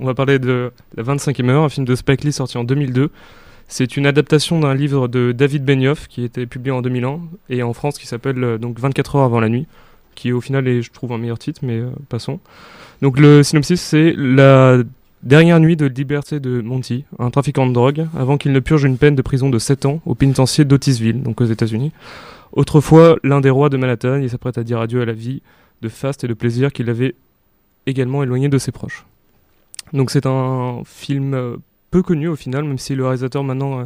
On va parler de La 25e heure, un film de Spike Lee sorti en 2002. C'est une adaptation d'un livre de David Benioff qui été publié en 2001 et en France qui s'appelle euh, donc 24 heures avant la nuit, qui au final est, je trouve, un meilleur titre, mais euh, passons. Donc le synopsis, c'est la dernière nuit de liberté de Monty, un trafiquant de drogue, avant qu'il ne purge une peine de prison de 7 ans au pénitencier d'Otisville, donc aux États-Unis. Autrefois l'un des rois de Manhattan, il s'apprête à dire adieu à la vie de faste et de plaisir qu'il avait également éloigné de ses proches. Donc c'est un film euh, peu connu au final, même si le réalisateur maintenant euh,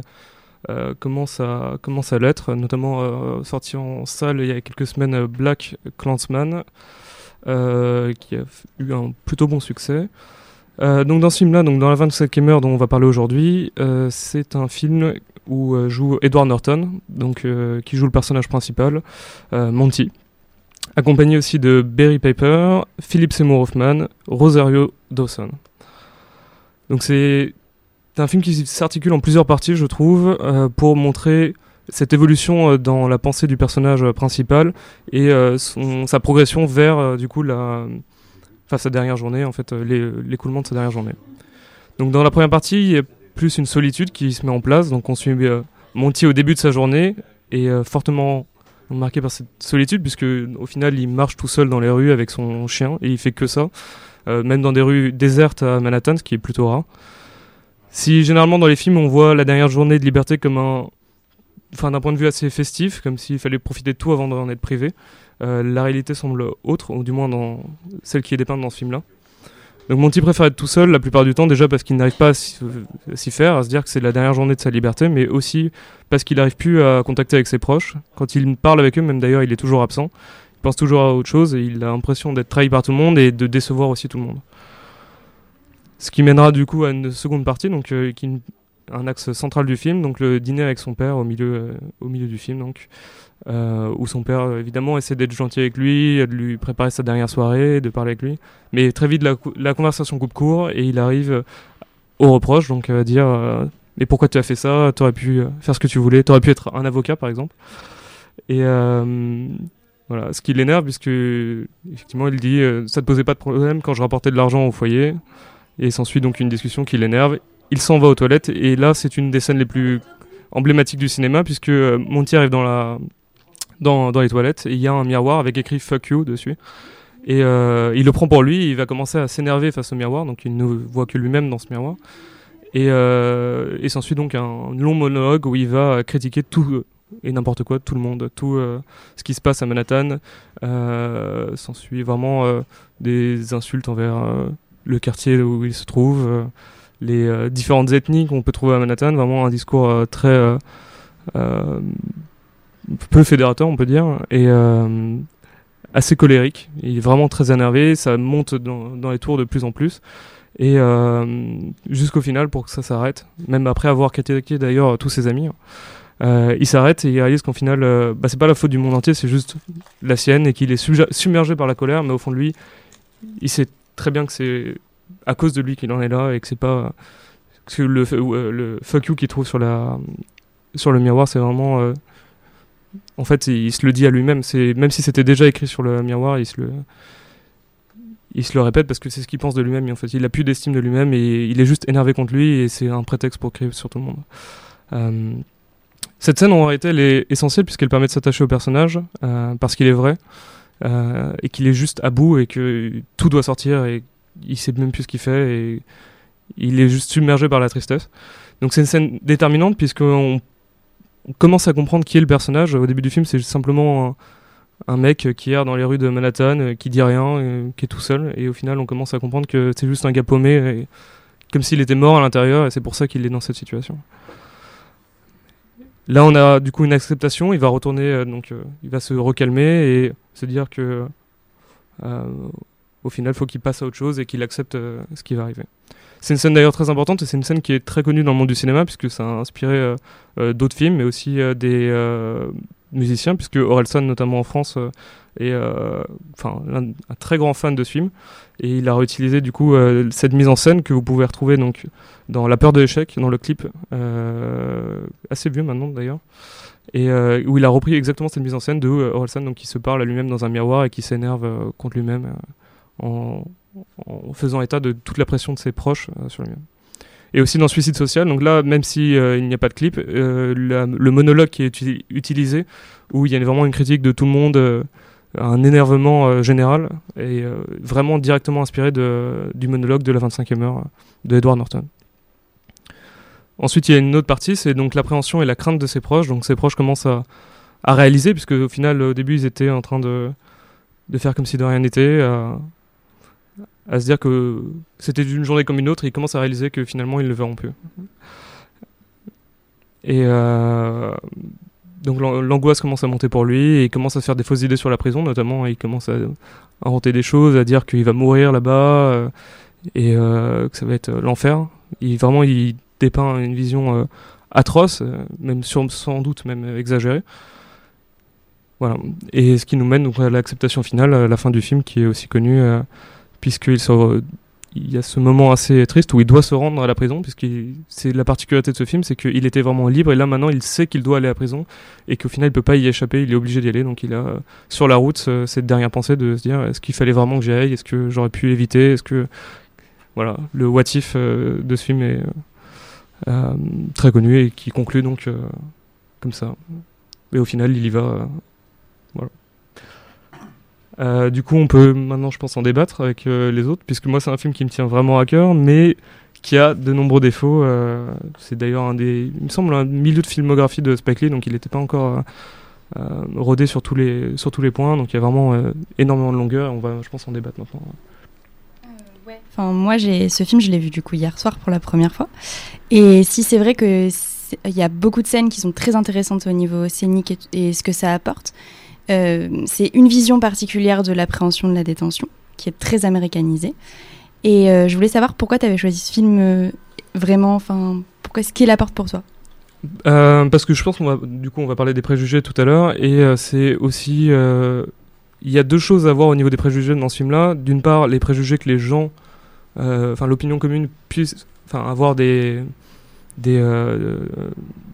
euh, commence à, l'être, notamment sorti en salle il y a quelques semaines Black Clansman, qui a eu un plutôt bon succès. Donc dans ce film-là, dans la 25e heure dont on va parler aujourd'hui, c'est un film où joue Edward Norton, donc qui joue le personnage principal, Monty, accompagné aussi de Barry Piper, Philip Seymour Hoffman, Rosario Dawson. Donc c'est un film qui s'articule en plusieurs parties, je trouve, euh, pour montrer cette évolution euh, dans la pensée du personnage euh, principal et sa progression vers du coup la, enfin sa dernière journée, en fait, l'é- l'écoulement de sa dernière journée. Donc dans la première partie, il y a plus une solitude qui se met en place. Donc on suit Monty au début de sa journée et fortement marqué par cette solitude puisque au final il marche tout seul dans les rues avec son chien et il fait que ça, même dans des rues désertes à Manhattan, ce qui est plutôt rare. Si généralement dans les films on voit la dernière journée de liberté comme un, enfin d'un point de vue assez festif, comme s'il fallait profiter de tout avant d'en être privé, euh, la réalité semble autre, ou du moins dans celle qui est dépeinte dans ce film-là. Donc Monty préfère être tout seul la plupart du temps, déjà parce qu'il n'arrive pas à s'y faire, à se dire que c'est la dernière journée de sa liberté, mais aussi parce qu'il n'arrive plus à contacter avec ses proches. Quand il parle avec eux, même d'ailleurs, il est toujours absent. Pense toujours à autre chose et il a l'impression d'être trahi par tout le monde et de décevoir aussi tout le monde. Ce qui mènera du coup à une seconde partie, donc euh, qui un axe central du film, donc le dîner avec son père au milieu, euh, au milieu du film, donc euh, où son père évidemment essaie d'être gentil avec lui, de lui préparer sa dernière soirée, de parler avec lui, mais très vite la, conversation coupe court et il arrive au reproche, donc à dire mais pourquoi tu as fait ça? T'aurais pu faire ce que tu voulais, t'aurais pu être un avocat par exemple. Et voilà, ce qui l'énerve puisque effectivement il dit euh, ça te posait pas de problème quand je rapportais de l'argent au foyer et s'ensuit donc une discussion qui l'énerve. Il s'en va aux toilettes et là c'est une des scènes les plus emblématiques du cinéma puisque euh, Monty arrive dans la dans, dans les toilettes et il y a un miroir avec écrit fuck you dessus. Et euh, il le prend pour lui, il va commencer à s'énerver face au miroir, donc il ne voit que lui-même dans ce miroir. Et, euh, et s'ensuit donc un long monologue où il va critiquer tout et n'importe quoi, tout le monde, tout euh, ce qui se passe à Manhattan. Euh, s'ensuit vraiment euh, des insultes envers euh, le quartier où il se trouve, les différentes ethnies qu'on peut trouver à Manhattan, vraiment un discours très peu fédérateur, on peut dire, et assez colérique. Il est vraiment très énervé, ça monte dans, les tours de plus en plus. Et jusqu'au final, pour que ça s'arrête, même après avoir critiqué d'ailleurs tous ses amis, euh, il s'arrête et il réalise qu'en final, euh, bah, c'est pas la faute du monde entier, c'est juste la sienne et qu'il est submergé par la colère, mais au fond de lui, il sait très bien que c'est à cause de lui qu'il en est là et que c'est pas que le, euh, fuck you qu'il trouve sur le miroir, c'est vraiment euh, en fait, il, se le dit à lui-même. Même si c'était déjà écrit sur le miroir, il se le répète parce que c'est ce qu'il pense de lui-même. En fait, il a plus d'estime de lui-même et il est juste énervé contre lui et c'est un prétexte pour crier sur tout le monde. Cette scène en réalité elle est essentielle puisqu'elle permet de s'attacher au personnage euh, parce qu'il est vrai euh, et qu'il est juste à bout et que tout doit sortir et il sait même plus ce qu'il fait et il est juste submergé par la tristesse. Donc c'est une scène déterminante puisqu'on on commence à comprendre qui est le personnage. Au début du film, c'est simplement un, un mec qui erre dans les rues de Manhattan, qui dit rien, euh, qui est tout seul. Et au final, on commence à comprendre que c'est juste un gars paumé, et comme s'il était mort à l'intérieur, et c'est pour ça qu'il est dans cette situation. Là, on a du coup une acceptation. Il va retourner, euh, donc euh, il va se recalmer et se dire que, euh, au final, faut qu'il passe à autre chose et qu'il accepte ce qui va arriver. C'est une scène d'ailleurs très importante et c'est une scène qui est très connue dans le monde du cinéma puisque ça a inspiré d'autres films mais aussi des musiciens puisque Orelsan notamment en France euh, est euh, enfin un très grand fan de ce film et il a réutilisé du coup euh, cette mise en scène que vous pouvez retrouver donc dans La peur de l'échec dans le clip assez vieux maintenant d'ailleurs et où il a repris exactement cette mise en scène de Orelsan donc qui se parle à lui-même dans un miroir et qui s'énerve contre lui-même en en faisant état de toute la pression de ses proches sur lui-même. Et aussi dans Suicide Social, donc là, même s'il il n'y a pas de clip, le monologue qui est utilisé, où il y a vraiment une critique de tout le monde, un énervement général, et vraiment directement inspiré du monologue de la 25e heure de Edward Norton. Ensuite, il y a une autre partie, c'est donc l'appréhension et la crainte de ses proches. Donc ses proches commencent à, réaliser, puisque au final, au début, ils étaient en train de, faire comme si de rien n'était, à, se dire que c'était une journée comme une autre, et ils commencent à réaliser que finalement, ils ne le verront plus. Et euh, donc l'angoisse commence à monter pour lui, et il commence à se faire des fausses idées sur la prison, notamment, il commence à inventer des choses, à dire qu'il va mourir là-bas, euh, et euh, que ça va être l'enfer. Il, vraiment, il dépeint une vision atroce, même sans doute même exagérée. Voilà. Et ce qui nous mène donc à l'acceptation finale, à la fin du film, qui est aussi connue, euh, puisqu'il il y a ce moment assez triste où il doit se rendre à la prison, puisque c'est la particularité de ce film, c'est qu'il était vraiment libre et là maintenant il sait qu'il doit aller à la prison et qu'au final il peut pas y échapper, il est obligé d'y aller, donc il a sur la route cette dernière pensée de se dire est-ce qu'il fallait vraiment que j'y aille, est-ce que j'aurais pu éviter, est-ce que voilà le what if de ce film est euh, très connu et qui conclut donc euh, comme ça. Et au final, il y va. Euh, du coup, on peut maintenant, je pense, en débattre avec les autres, puisque moi, c'est un film qui me tient vraiment à cœur, mais qui a de nombreux défauts. c'est d'ailleurs un des, il me semble, un milieu de filmographie de Spike Lee, donc il n'était pas encore rodé sur tous les sur tous les points. Donc il y a vraiment énormément de longueur. Et on va, je pense, en débattre maintenant. Enfin, moi, j'ai ce film, je l'ai vu du coup hier soir pour la première fois. Et si c'est vrai que il y a beaucoup de scènes qui sont très intéressantes au niveau scénique et, ce que ça apporte, euh, c'est une vision particulière de l'appréhension de la détention qui est très américanisée. Et euh, je voulais savoir pourquoi tu avais choisi ce film euh, vraiment, enfin, pourquoi ce qu'il apporte pour toi? Parce que je pense qu'on va, du coup, on va parler des préjugés tout à l'heure, et c'est aussi, il y a deux choses à voir au niveau des préjugés dans ce film-là. D'une part, les préjugés que les gens euh, enfin l'opinion commune puisse enfin avoir des des, euh,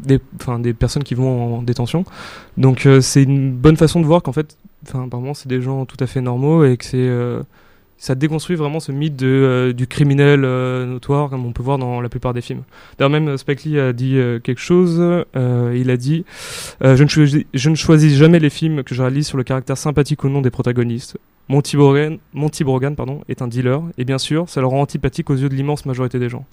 des, personnes qui vont en détention. Donc euh, c'est une bonne façon de voir qu'en fait, apparemment c'est des gens tout à fait normaux et que c'est ça déconstruit vraiment ce mythe du criminel notoire comme on peut voir dans la plupart des films. D'ailleurs même Spike Lee a dit quelque chose, il a dit je, ne choisis, jamais les films que je réalise sur le caractère sympathique ou non des protagonistes. Monty Brogan, pardon, est un dealer, et bien sûr, ça le rend antipathique aux yeux de l'immense majorité des gens.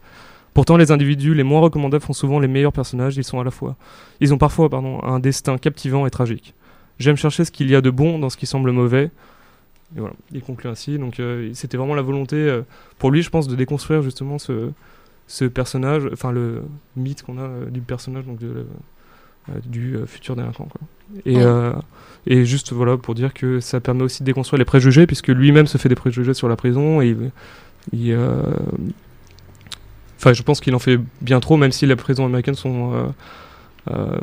Pourtant, les individus les moins recommandables font souvent les meilleurs personnages, ils sont à la fois. Ils ont parfois pardon, un destin captivant et tragique. J'aime chercher ce qu'il y a de bon dans ce qui semble mauvais. Et voilà, il conclut ainsi. Donc, euh, c'était vraiment la volonté, euh, pour lui, je pense, de déconstruire justement ce, ce personnage, enfin le mythe qu'on a euh, du personnage, donc de, du futur délinquant. Quoi. Et, et juste voilà pour dire que ça permet aussi de déconstruire les préjugés, puisque lui-même se fait des préjugés sur la prison et il, Enfin, je pense qu'il en fait bien trop, même si les prisons américaines sont euh, euh,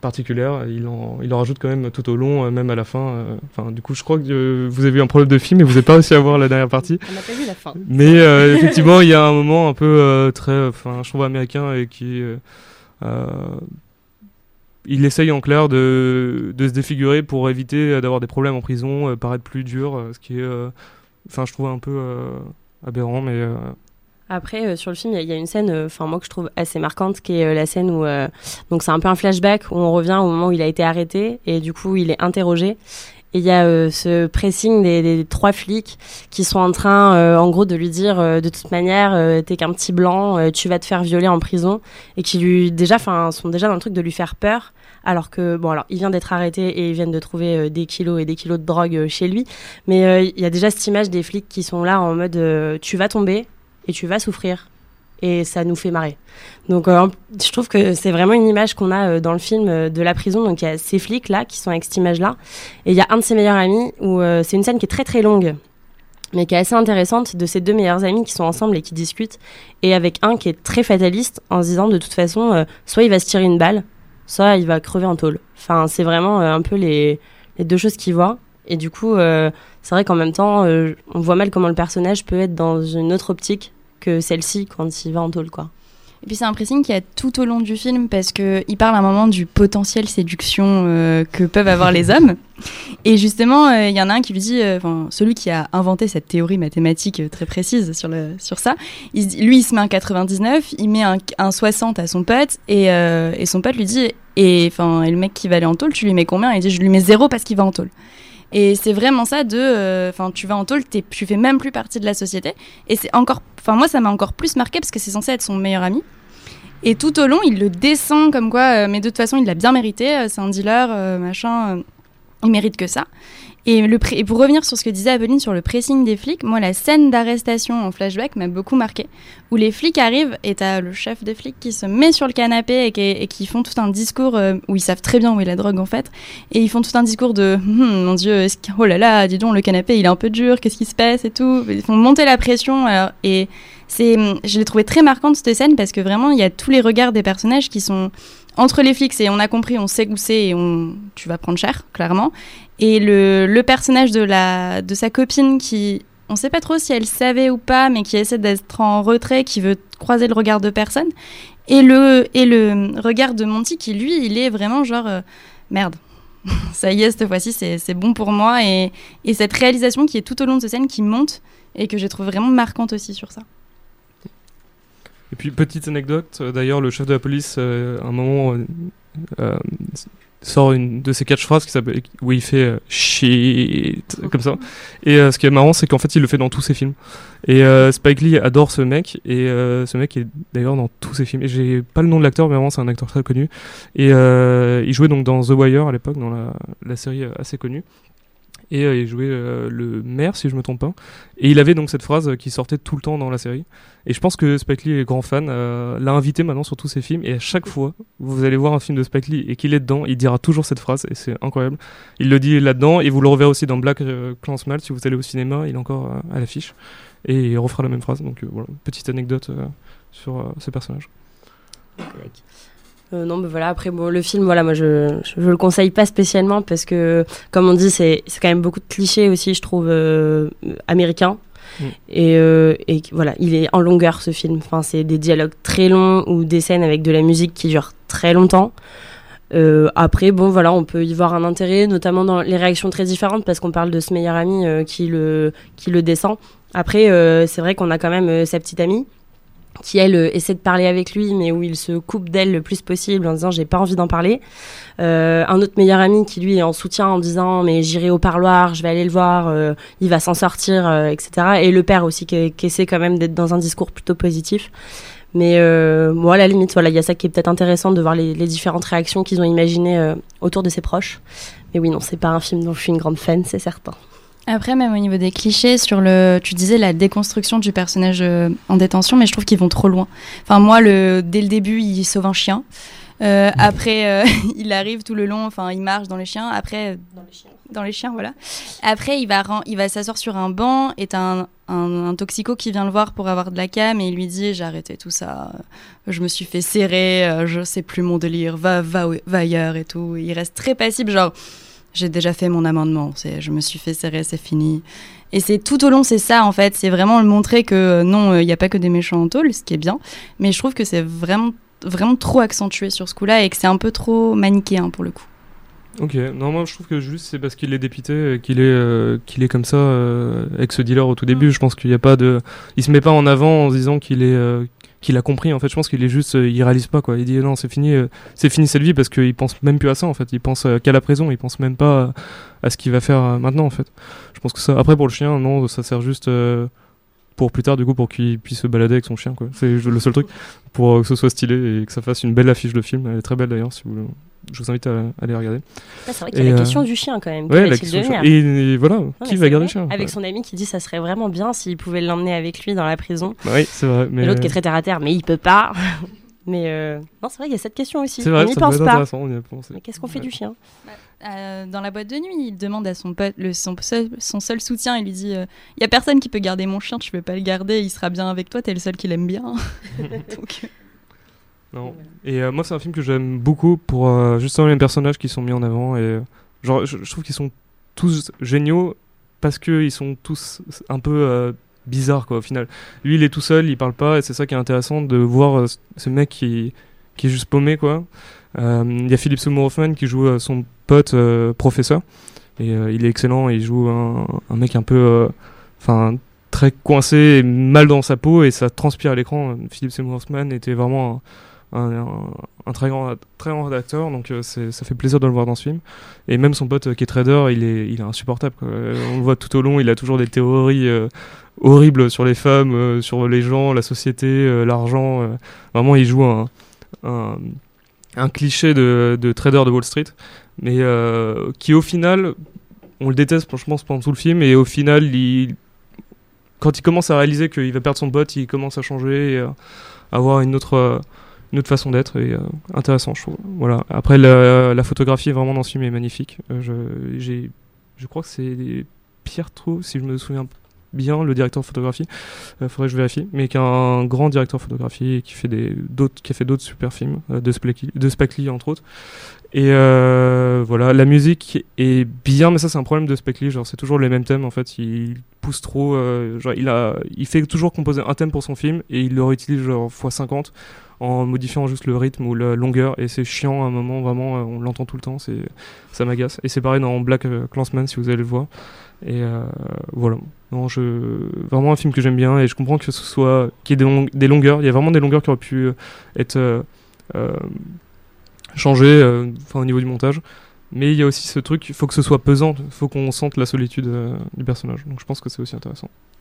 particulières. Il en, il en rajoute quand même tout au long, même à la fin. Enfin, du coup, je crois que vous avez eu un problème de film et vous n'avez pas réussi à voir la dernière partie. On n'a pas vu la fin. Mais effectivement, il y a un moment un peu très, enfin, je trouve américain et qui il essaye en clair de, se défigurer pour éviter d'avoir des problèmes en prison, euh, paraître plus dur, euh, ce qui est, euh, enfin, je trouve un peu aberrant, mais. Après, sur le film, il y, a une scène, enfin moi que je trouve assez marquante, qui est la scène où, donc c'est un peu un flashback où on revient au moment où il a été arrêté et du coup il est interrogé. Et il y a ce pressing des, trois flics qui sont en train, en gros, de lui dire de toute manière, t'es qu'un petit blanc, tu vas te faire violer en prison, et qui lui déjà, enfin, sont déjà dans le truc de lui faire peur. Alors que bon alors il vient d'être arrêté et ils viennent de trouver euh, des kilos et des kilos de drogue euh, chez lui. Mais euh, il y a déjà cette image des flics qui sont là en mode tu vas tomber et tu vas souffrir et ça nous fait marrer. Donc je trouve que c'est vraiment une image qu'on a dans le film de la prison. Donc il y a ces flics là qui sont avec cette image là et il y a un de ses meilleurs amis où c'est une scène qui est très très longue mais qui est assez intéressante de ces deux meilleurs amis qui sont ensemble et qui discutent et avec un qui est très fataliste en se disant de toute façon soit il va se tirer une balle ça, il va crever en tôle. Enfin, c'est vraiment euh, un peu les, deux choses qu'il voit. Et du coup, euh, c'est vrai qu'en même temps, euh, on voit mal comment le personnage peut être dans une autre optique que celle-ci quand il va en tôle, quoi. Et puis c'est un pressing qui a tout au long du film parce qu'il parle à un moment du potentiel séduction euh, que peuvent avoir les hommes. Et justement, il y en a un qui lui dit, enfin celui qui a inventé cette théorie mathématique très précise sur, le, sur ça, il, lui il se met un 99, il met un, un 60 à son pote et, et son pote lui dit, et, et le mec qui va aller en tôle, tu lui mets combien? Il dit, je lui mets zéro parce qu'il va en tôle. Et c'est vraiment ça de, euh, enfin, tu vas en tôle, tu fais même plus partie de la société. Et c'est encore, enfin, moi, ça m'a encore plus marqué parce que c'est censé être son meilleur ami. Et tout au long, il le descend comme quoi, euh, mais de toute façon, il l'a bien mérité. Euh, c'est un dealer, machin, il mérite que ça. Et, pour revenir sur ce que disait Aveline sur le pressing des flics, moi, la scène d'arrestation en flashback m'a beaucoup marqué. Où les flics arrivent et t'as le chef des flics qui se met sur le canapé et qui, font tout un discours euh, où ils savent très bien où est la drogue en fait. Et ils font tout un discours de hum, mon dieu, oh là là, dis donc, le canapé il est un peu dur, qu'est-ce qui se passe et tout. Ils font monter la pression. et c'est, je l'ai trouvé très marquante cette scène parce que vraiment il y a tous les regards des personnages qui sont entre les flics et on a compris, on sait où c'est et tu vas prendre cher, clairement. Et le, le, personnage de, la, de sa copine qui, on sait pas trop si elle savait ou pas, mais qui essaie d'être en retrait, qui veut croiser le regard de personne. Et le, et le regard de Monty qui, lui, il est vraiment genre, euh, merde. Ça y est, cette fois-ci, c'est bon pour moi. Et, et cette réalisation qui est tout au long de cette scène qui monte et que j'ai trouvé vraiment marquante aussi sur ça. Et puis, petite anecdote, euh, d'ailleurs, le chef de la police, euh, à un moment, sort une de ses phrases qui s'appelle où il fait shit comme ça. Et ce qui est marrant c'est qu'en fait il le fait dans tous ses films. Et Spike Lee adore ce mec et ce mec est d'ailleurs dans tous ses films. Et j'ai pas le nom de l'acteur mais vraiment c'est un acteur très connu. Et il jouait donc dans The Wire à l'époque dans la, la série assez connue et euh, il jouait euh, le maire si je me trompe pas. Et il avait donc cette phrase qui sortait tout le temps dans la série. Et je pense que Spike Lee est grand fan euh, l'a invité maintenant sur tous ses films. Et à chaque fois vous allez voir un film de Spike Lee et qu'il est dedans il dira toujours cette phrase et c'est incroyable. Il le dit là-dedans et vous le reverrez aussi dans Black Clansman si vous allez au cinéma il est encore à l'affiche. Et il refera la même phrase donc voilà petite anecdote sur ce personnage euh, non, mais voilà, après, bon, le film, voilà, moi, je, je, le conseille pas spécialement parce que, comme on dit, c'est quand même beaucoup de clichés aussi, je trouve, euh, américains. Mm. Et, euh, et, voilà, il est en longueur ce film. Enfin, c'est des dialogues très longs ou des scènes avec de la musique qui durent très longtemps. après, bon, voilà, on peut y voir un intérêt, notamment dans les réactions très différentes, parce qu'on parle de ce meilleur ami qui, le, qui le descend. Après, c'est vrai qu'on a quand même sa petite amie qui elle euh, essaie de parler avec lui mais où il se coupe d'elle le plus possible en disant j'ai pas envie d'en parler. Euh, un autre meilleur ami qui lui est en soutien en disant mais j'irai au parloir je vais aller le voir euh, il va s'en sortir etc et le père aussi qui, essaie quand même d'être dans un discours plutôt positif. Mais moi à la limite voilà il y a ça qui est peut-être intéressant de voir les, les différentes réactions qu'ils ont imaginées autour de ses proches. Mais oui non c'est pas un film dont je suis une grande fan c'est certain après, même au niveau des clichés, sur le, tu disais la déconstruction du personnage euh, en détention, mais je trouve qu'ils vont trop loin. Enfin, moi, le, dès le début, il sauve un chien. Euh, après, euh, il arrive tout le long, enfin, il marche dans les chiens. Après, dans les chiens, dans les chiens voilà. Après, il va, il va s'asseoir sur un banc. Et un, un, toxico qui vient le voir pour avoir de la cam et il lui dit j'ai arrêté tout ça, je me suis fait serrer, je sais plus mon délire, va, va, va ailleurs et tout. il reste très passible, genre j'ai déjà fait mon amendement, c'est, je me suis fait serrer, c'est fini. Et c'est tout au long, c'est ça en fait, c'est vraiment le montrer que euh, non, il n'y a pas que des méchants en tôle, ce qui est bien, mais je trouve que c'est vraiment, vraiment trop accentué sur ce coup-là et que c'est un peu trop manichéen pour le coup. Ok, non, moi je trouve que juste c'est parce qu'il est dépité, qu'il est, euh, qu'il est comme ça euh, avec ce dealer au tout début. Mm. Je pense qu'il n'y a pas de. Il se met pas en avant en se disant qu'il est, qu'il a compris en fait je pense qu'il est juste euh, il réalise pas quoi. Il dit non c'est fini euh, c'est fini cette vie parce qu'il pense même plus à ça en fait. Il pense euh, qu'à la prison il pense même pas à ce qu'il va faire maintenant en fait. Je pense que ça après pour le chien non ça sert juste pour plus tard du coup pour qu'il puisse se balader avec son chien quoi c'est le seul truc pour que ce soit stylé et que ça fasse une belle affiche de film elle est très belle d'ailleurs si vous je vous invite à, aller regarder. c'est vrai qu'il y a la question du chien quand même. Ouais, la question et, voilà, qui va garder le chien Avec son ami qui dit ça serait vraiment bien s'il pouvait l'emmener avec lui dans la prison. Bah oui, c'est vrai. Mais... l'autre qui est très terre à terre, mais il peut pas. mais euh, non, c'est vrai, il y a cette question aussi. Vrai, on n'y pense pas. Mais qu'est-ce qu'on fait du chien? Euh, dans la boîte de nuit, il demande à son pote, le, son, seul, son seul soutien, il lui dit Il euh, y a personne qui peut garder mon chien, tu peux pas le garder, il sera bien avec toi, t'es le seul qui l'aime bien. Donc, non. Et euh, moi, c'est un film que j'aime beaucoup pour euh, justement les personnages qui sont mis en avant. Et genre, je, trouve qu'ils sont tous géniaux parce qu'ils sont tous un peu euh, bizarre quoi au final. Lui il est tout seul, il parle pas et c'est ça qui est intéressant de voir ce mec qui qui est juste paumé quoi. Il y a Philippe Seymour Hoffman qui joue son pote professeur. Et il est excellent, il joue un, mec un peu enfin très coincé et mal dans sa peau et ça transpire à l'écran. Philippe Seymour Hoffman était vraiment un, très grand très grand acteur donc euh, ça fait plaisir de le voir dans ce film. Et même son pote euh, qui est trader il est il est insupportable on le voit tout au long il a toujours des théories euh, horribles sur les femmes sur les gens la société l'argent vraiment il joue un, cliché de, de, trader de Wall Street mais qui au final on le déteste franchement pendant tout le film et au final quand il commence à réaliser qu'il va perdre son pote il commence à changer et à avoir une autre une autre façon d'être et euh, intéressant je trouve. Voilà. Après la, photographie vraiment dans ce film est magnifique. Euh, je je crois que c'est Pierre Trou si je me souviens bien le directeur de photographie. Euh, faudrait que je vérifie mais qui est un grand directeur de photographie qui fait d'autres a fait d'autres super films de Spike de Spike Lee entre autres et voilà la musique est bien mais ça c'est un problème de Spike genre c'est toujours les mêmes thèmes en fait. Il pousse trop genre il a il fait toujours composer un thème pour son film et il le réutilise genre x 50 en modifiant juste le rythme ou la longueur. Et c'est chiant à un moment vraiment euh, on l'entend tout le temps c'est ça m'agace. Et c'est pareil dans Black euh, Clansman si vous allez le voir. Et euh, voilà. Non je vraiment un film que j'aime bien et je comprends que ce soit qu'il y ait des, longueurs. Il y a vraiment des longueurs qui auraient pu être changées enfin au niveau du montage. Mais il y a aussi ce truc il faut que ce soit pesant il faut qu'on sente la solitude du personnage. Donc je pense que c'est aussi intéressant